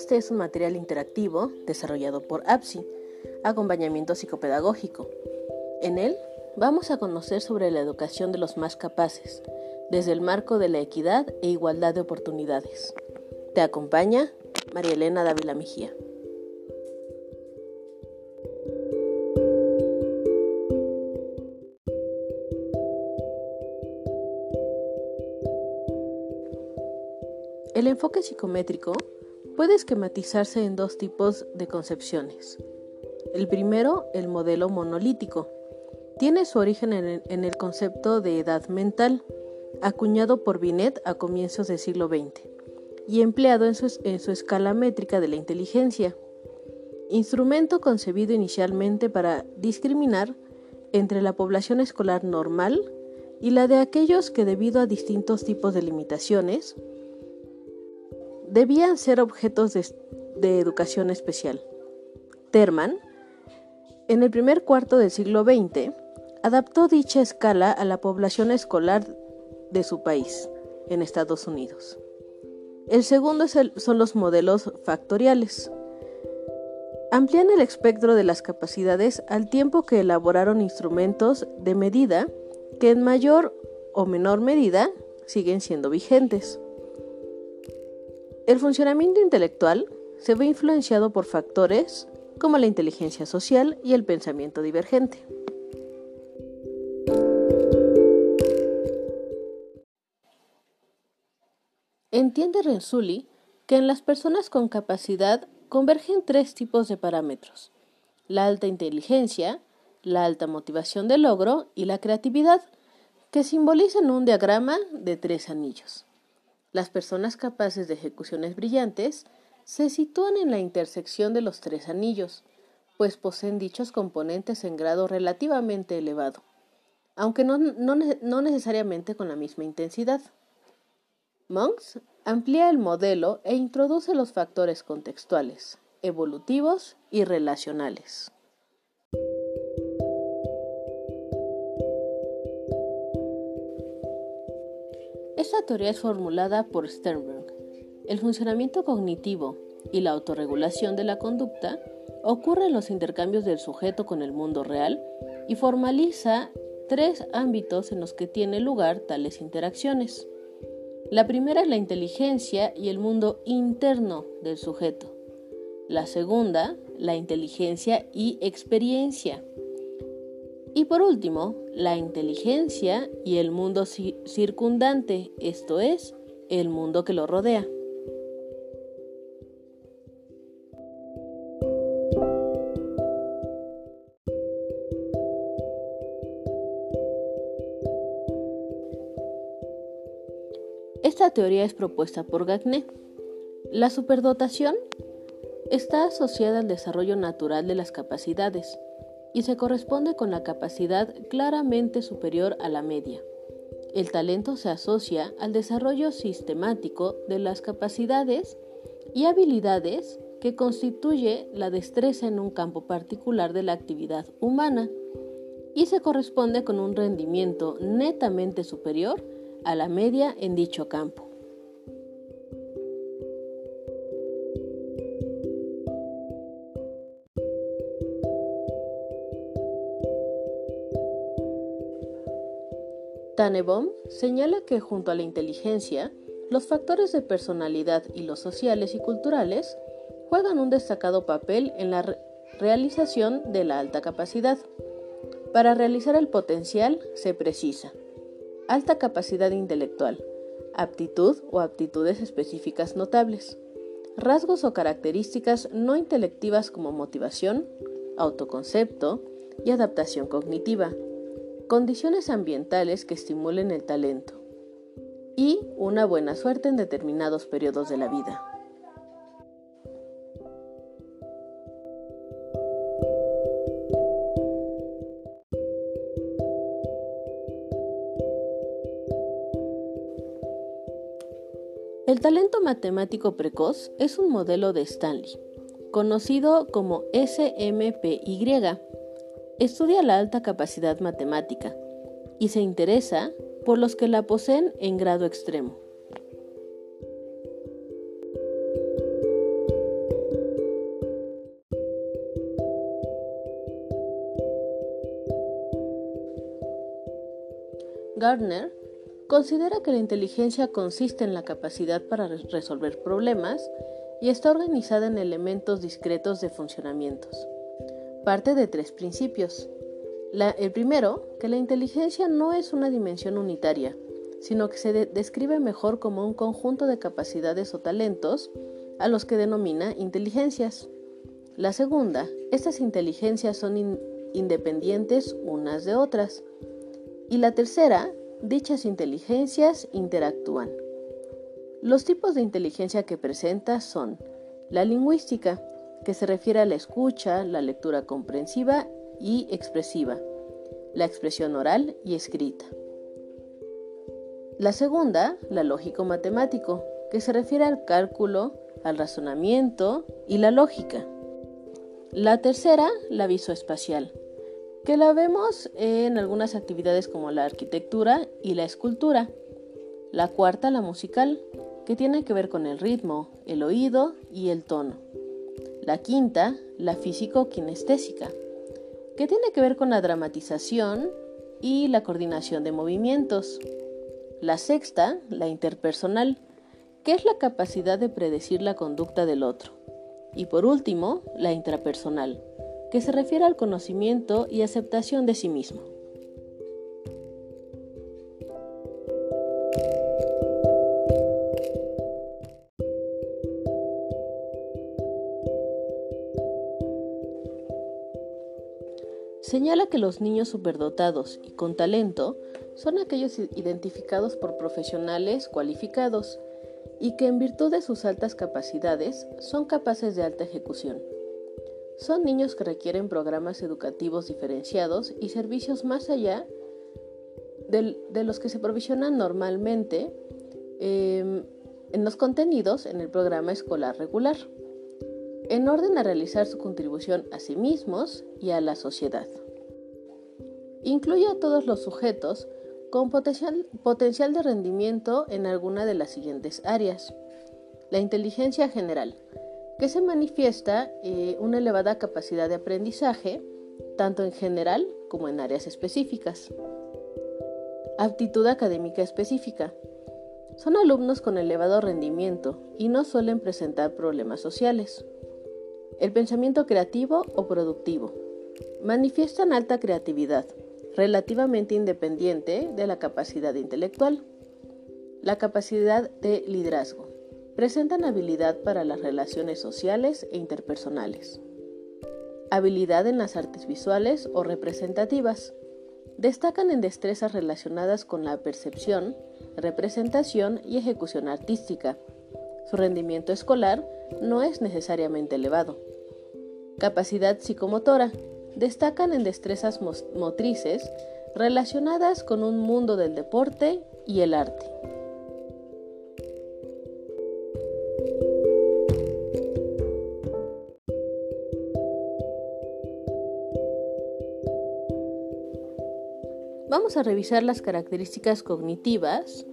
Este es un material interactivo desarrollado por APSI, acompañamiento psicopedagógico. En él vamos a conocer sobre la educación de los más capaces, desde el marco de la equidad e igualdad de oportunidades. Te acompaña María Elena Dávila Mejía. El enfoque psicométrico puede esquematizarse en dos tipos de concepciones. El primero, el modelo monolítico. Tiene su origen en el concepto de edad mental, acuñado por Binet a comienzos del siglo XX y empleado en su, escala métrica de la inteligencia, instrumento concebido inicialmente para discriminar entre la población escolar normal y la de aquellos que debido a distintos tipos de limitaciones debían ser objetos de, educación especial. Terman, en el primer cuarto del siglo XX, adaptó dicha escala a la población escolar de su país, en Estados Unidos. El segundo son los modelos factoriales. Amplían el espectro de las capacidades al tiempo que elaboraron instrumentos de medida que en mayor o menor medida siguen siendo vigentes. El funcionamiento intelectual se ve influenciado por factores como la inteligencia social y el pensamiento divergente. Entiende Renzulli que en las personas con capacidad convergen tres tipos de parámetros, la alta inteligencia, la alta motivación de logro y la creatividad, que simbolizan un diagrama de tres anillos. Las personas capaces de ejecuciones brillantes se sitúan en la intersección de los tres anillos, pues poseen dichos componentes en grado relativamente elevado, aunque no, necesariamente con la misma intensidad. Monks amplía el modelo e introduce los factores contextuales, evolutivos y relacionales. Teoría es formulada por Sternberg. El funcionamiento cognitivo y la autorregulación de la conducta ocurre en los intercambios del sujeto con el mundo real y formaliza tres ámbitos en los que tiene lugar tales interacciones. La primera es la inteligencia y el mundo interno del sujeto. La segunda, la inteligencia y experiencia. Y por último, la inteligencia y el mundo circundante, esto es, el mundo que lo rodea. Esta teoría es propuesta por Gagné. La superdotación está asociada al desarrollo natural de las capacidades y se corresponde con la capacidad claramente superior a la media. El talento se asocia al desarrollo sistemático de las capacidades y habilidades que constituye la destreza en un campo particular de la actividad humana y se corresponde con un rendimiento netamente superior a la media en dicho campo. Tannebaum señala que junto a la inteligencia, los factores de personalidad y los sociales y culturales juegan un destacado papel en la realización de la alta capacidad. Para realizar el potencial se precisa alta capacidad intelectual, aptitud o aptitudes específicas notables, rasgos o características no intelectivas como motivación, autoconcepto y adaptación cognitiva, condiciones ambientales que estimulen el talento y una buena suerte en determinados periodos de la vida. El talento matemático precoz es un modelo de Stanley, conocido como SMPY, Estudia la alta capacidad matemática y se interesa por los que la poseen en grado extremo. Gardner considera que la inteligencia consiste en la capacidad para resolver problemas y está organizada en elementos discretos de funcionamientos. Parte de tres principios. el primero, que la inteligencia no es una dimensión unitaria, sino que se describe mejor como un conjunto de capacidades o talentos a los que denomina inteligencias. La segunda, estas inteligencias son independientes unas de otras. Y la tercera, dichas inteligencias interactúan. Los tipos de inteligencia que presenta son la lingüística, que se refiere a la escucha, la lectura comprensiva y expresiva, la expresión oral y escrita. La segunda, la lógico-matemático, que se refiere al cálculo, al razonamiento y la lógica. La tercera, la visoespacial, que la vemos en algunas actividades como la arquitectura y la escultura. La cuarta, la musical, que tiene que ver con el ritmo, el oído y el tono. La quinta, la físico-kinestésica, que tiene que ver con la dramatización y la coordinación de movimientos. La sexta, la interpersonal, que es la capacidad de predecir la conducta del otro. Y por último, la intrapersonal, que se refiere al conocimiento y aceptación de sí mismo. Señala que los niños superdotados y con talento son aquellos identificados por profesionales cualificados y que en virtud de sus altas capacidades son capaces de alta ejecución. Son niños que requieren programas educativos diferenciados y servicios más allá de, los que se provisionan normalmente em, en los contenidos en el programa escolar regular, en orden a realizar su contribución a sí mismos y a la sociedad. Incluye a todos los sujetos con potencial, de rendimiento en alguna de las siguientes áreas. La inteligencia general, que se manifiesta eh, una elevada capacidad de aprendizaje, tanto en general como en áreas específicas. Aptitud académica específica. Son alumnos con elevado rendimiento y no suelen presentar problemas sociales. El pensamiento creativo o productivo. Manifiestan alta creatividad, relativamente independiente de la capacidad intelectual. La capacidad de liderazgo. Presentan habilidad para las relaciones sociales e interpersonales. Habilidad en las artes visuales o representativas. Destacan en destrezas relacionadas con la percepción, representación y ejecución artística. Su rendimiento escolar no es necesariamente elevado. Capacidad psicomotora destacan en destrezas motrices relacionadas con un mundo del deporte y el arte. Vamos a revisar las características cognitivas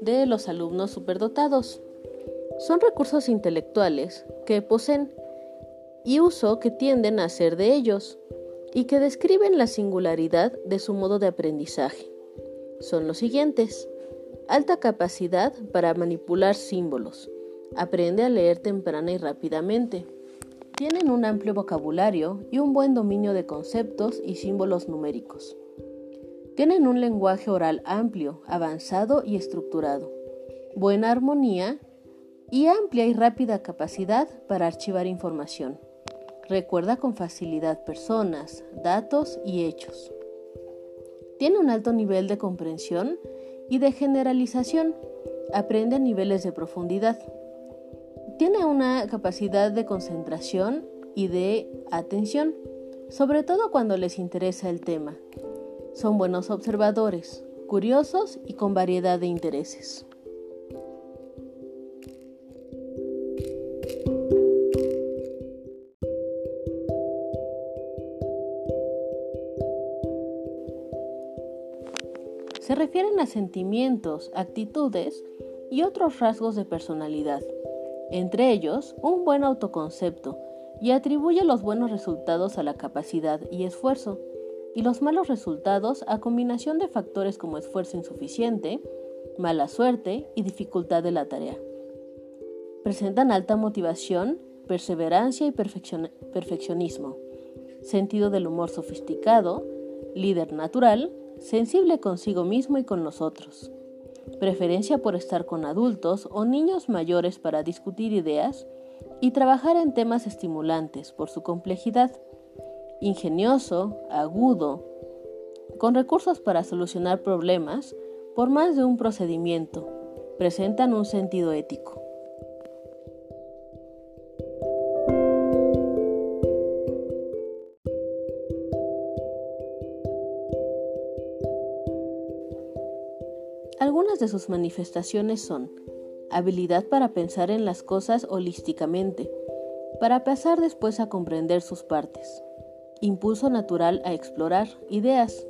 de los alumnos superdotados. Son recursos intelectuales que poseen y uso que tienden a ser de ellos, y que describen la singularidad de su modo de aprendizaje. Son los siguientes. Alta capacidad para manipular símbolos. Aprende a leer temprana y rápidamente. Tienen un amplio vocabulario y un buen dominio de conceptos y símbolos numéricos. Tienen un lenguaje oral amplio, avanzado y estructurado. Buena armonía y amplia y rápida capacidad para archivar información. Recuerda con facilidad personas, datos y hechos. Tiene un alto nivel de comprensión y de generalización. Aprende a niveles de profundidad. Tiene una capacidad de concentración y de atención, sobre todo cuando les interesa el tema. Son buenos observadores, curiosos y con variedad de intereses. Refieren a sentimientos, actitudes y otros rasgos de personalidad, entre ellos un buen autoconcepto, y atribuye los buenos resultados a la capacidad y esfuerzo. y los malos resultados a combinación de factores como esfuerzo insuficiente, mala suerte y dificultad de la tarea. Presentan alta motivación, perseverancia y perfeccionismo, sentido del humor sofisticado, líder natural, sensible consigo mismo y con los otros, preferencia por estar con adultos o niños mayores para discutir ideas y trabajar en temas estimulantes por su complejidad, ingenioso, agudo, con recursos para solucionar problemas por más de un procedimiento, presentan un sentido ético. Algunas de sus manifestaciones son habilidad para pensar en las cosas holísticamente, para pasar después a comprender sus partes, impulso natural a explorar ideas,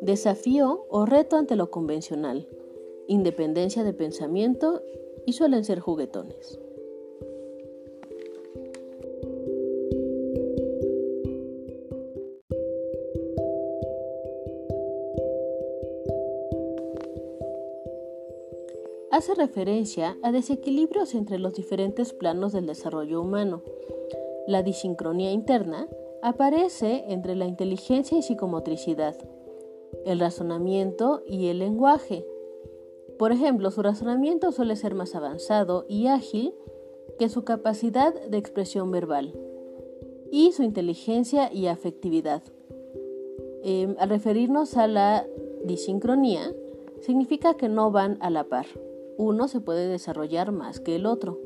desafío o reto ante lo convencional, independencia de pensamiento y suelen ser juguetones. Hace referencia a desequilibrios entre los diferentes planos del desarrollo humano. La disincronía interna aparece entre la inteligencia y psicomotricidad, el razonamiento y el lenguaje. Por ejemplo, su razonamiento suele ser más avanzado y ágil que su capacidad de expresión verbal y su inteligencia y afectividad. Em, al referirnos a la disincronía, significa que no van a la par uno se puede desarrollar más que el otro.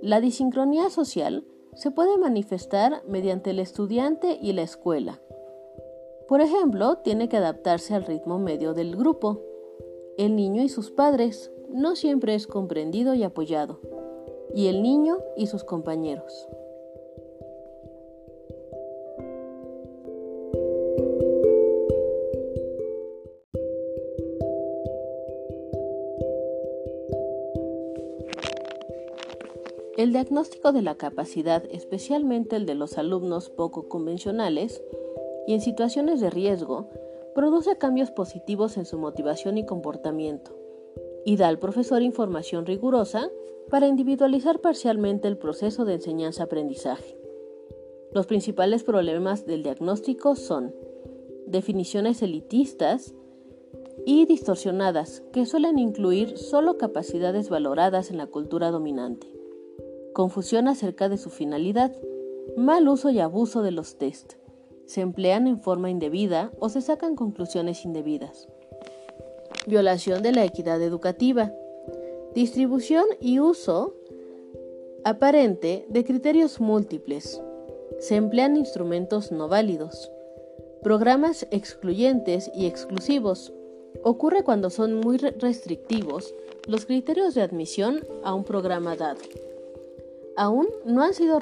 La disincronía social se puede manifestar mediante el estudiante y la escuela. Por ejemplo, tiene que adaptarse al ritmo medio del grupo. El niño y sus padres no siempre es comprendido y apoyado. Y el niño y sus compañeros. El diagnóstico de la capacidad, especialmente el de los alumnos poco convencionales y en situaciones de riesgo, produce cambios positivos en su motivación y comportamiento y da al profesor información rigurosa para individualizar parcialmente el proceso de enseñanza-aprendizaje. Los principales problemas del diagnóstico son definiciones elitistas y distorsionadas que suelen incluir solo capacidades valoradas en la cultura dominante confusión acerca de su finalidad, mal uso y abuso de los test, se emplean en forma indebida o se sacan conclusiones indebidas, violación de la equidad educativa, distribución y uso aparente de criterios múltiples, se emplean instrumentos no válidos, programas excluyentes y exclusivos, ocurre cuando son muy restrictivos los criterios de admisión a un programa dado. Aún no han sido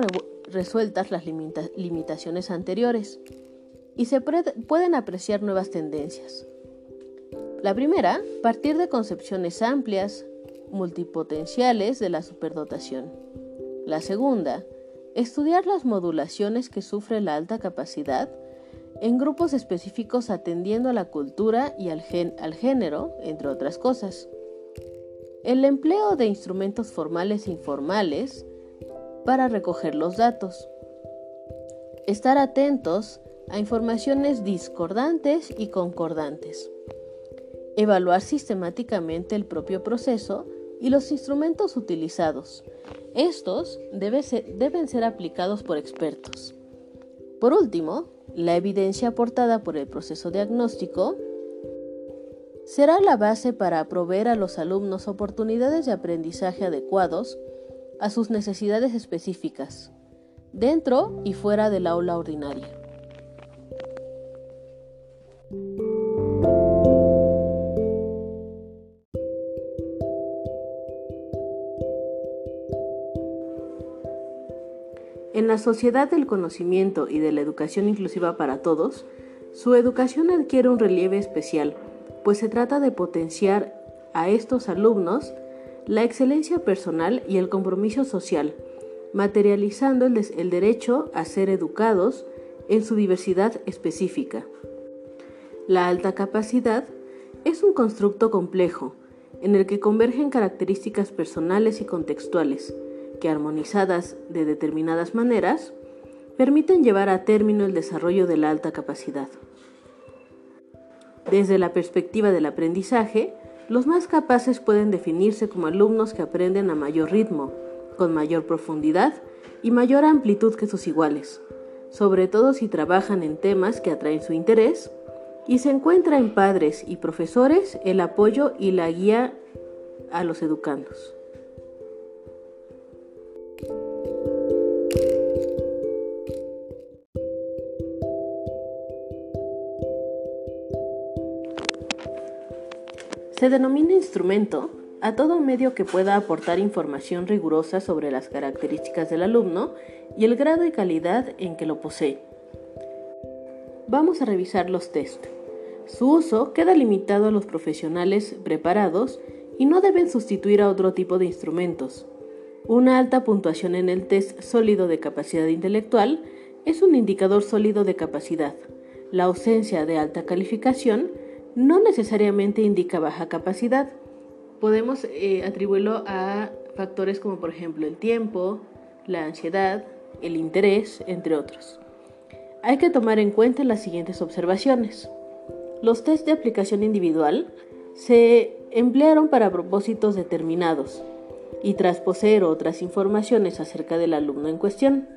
resueltas las limitaciones anteriores y se pueden apreciar nuevas tendencias. La primera, partir de concepciones amplias, multipotenciales de la superdotación. La segunda, estudiar las modulaciones que sufre la alta capacidad en grupos específicos atendiendo a la cultura y al, género, entre otras cosas. El empleo de instrumentos formales e informales para recoger los datos. Estar atentos a informaciones discordantes y concordantes. Evaluar sistemáticamente el propio proceso y los instrumentos utilizados. Estos deben ser aplicados por expertos. Por último, la evidencia aportada por el proceso diagnóstico será la base para proveer a los alumnos oportunidades de aprendizaje adecuados a sus necesidades específicas, dentro y fuera del aula ordinaria. En la sociedad del conocimiento y de la educación inclusiva para todos, su educación adquiere un relieve especial, pues se trata de potenciar a estos alumnos la excelencia personal y el compromiso social, materializando el, derecho a ser educados en su diversidad específica. La alta capacidad es un constructo complejo en el que convergen características personales y contextuales que, armonizadas de determinadas maneras, permiten llevar a término el desarrollo de la alta capacidad. Desde la perspectiva del aprendizaje, los más capaces pueden definirse como alumnos que aprenden a mayor ritmo, con mayor profundidad y mayor amplitud que sus iguales, sobre todo si trabajan en temas que atraen su interés, y se encuentra en padres y profesores el apoyo y la guía a los educandos. Se denomina instrumento a todo medio que pueda aportar información rigurosa sobre las características del alumno y el grado y calidad en que lo posee. Vamos a revisar los test. Su uso queda limitado a los profesionales preparados y no deben sustituir a otro tipo de instrumentos. Una alta puntuación en el test sólido de capacidad intelectual es un indicador sólido de capacidad. La ausencia de alta calificación no necesariamente indica baja capacidad. Podemos eh, atribuirlo a factores como por ejemplo el tiempo, la ansiedad, el interés, entre otros. Hay que tomar en cuenta las siguientes observaciones. Los test de aplicación individual se emplearon para propósitos determinados y tras poseer otras informaciones acerca del alumno en cuestión.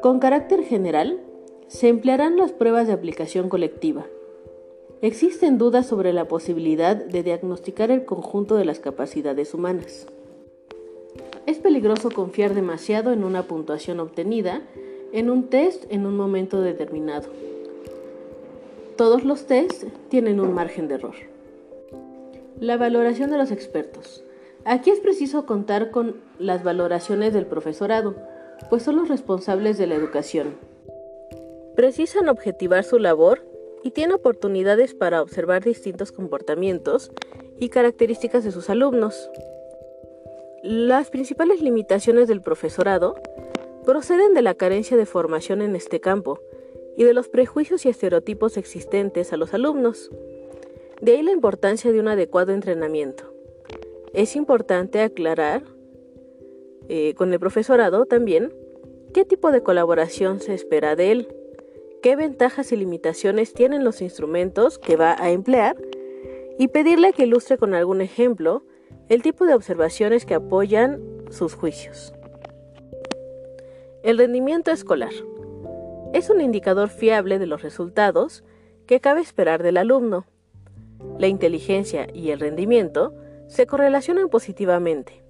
Con carácter general, se emplearán las pruebas de aplicación colectiva, Existen dudas sobre la posibilidad de diagnosticar el conjunto de las capacidades humanas. Es peligroso confiar demasiado en una puntuación obtenida en un test en un momento determinado. Todos los tests tienen un margen de error. La valoración de los expertos. Aquí es preciso contar con las valoraciones del profesorado, pues son los responsables de la educación. Precisan objetivar su labor y tiene oportunidades para observar distintos comportamientos y características de sus alumnos. Las principales limitaciones del profesorado proceden de la carencia de formación en este campo y de los prejuicios y estereotipos existentes a los alumnos. De ahí la importancia de un adecuado entrenamiento. Es importante aclarar eh, con el profesorado también qué tipo de colaboración se espera de él qué ventajas y limitaciones tienen los instrumentos que va a emplear y pedirle que ilustre con algún ejemplo el tipo de observaciones que apoyan sus juicios. El rendimiento escolar es un indicador fiable de los resultados que cabe esperar del alumno. La inteligencia y el rendimiento se correlacionan positivamente.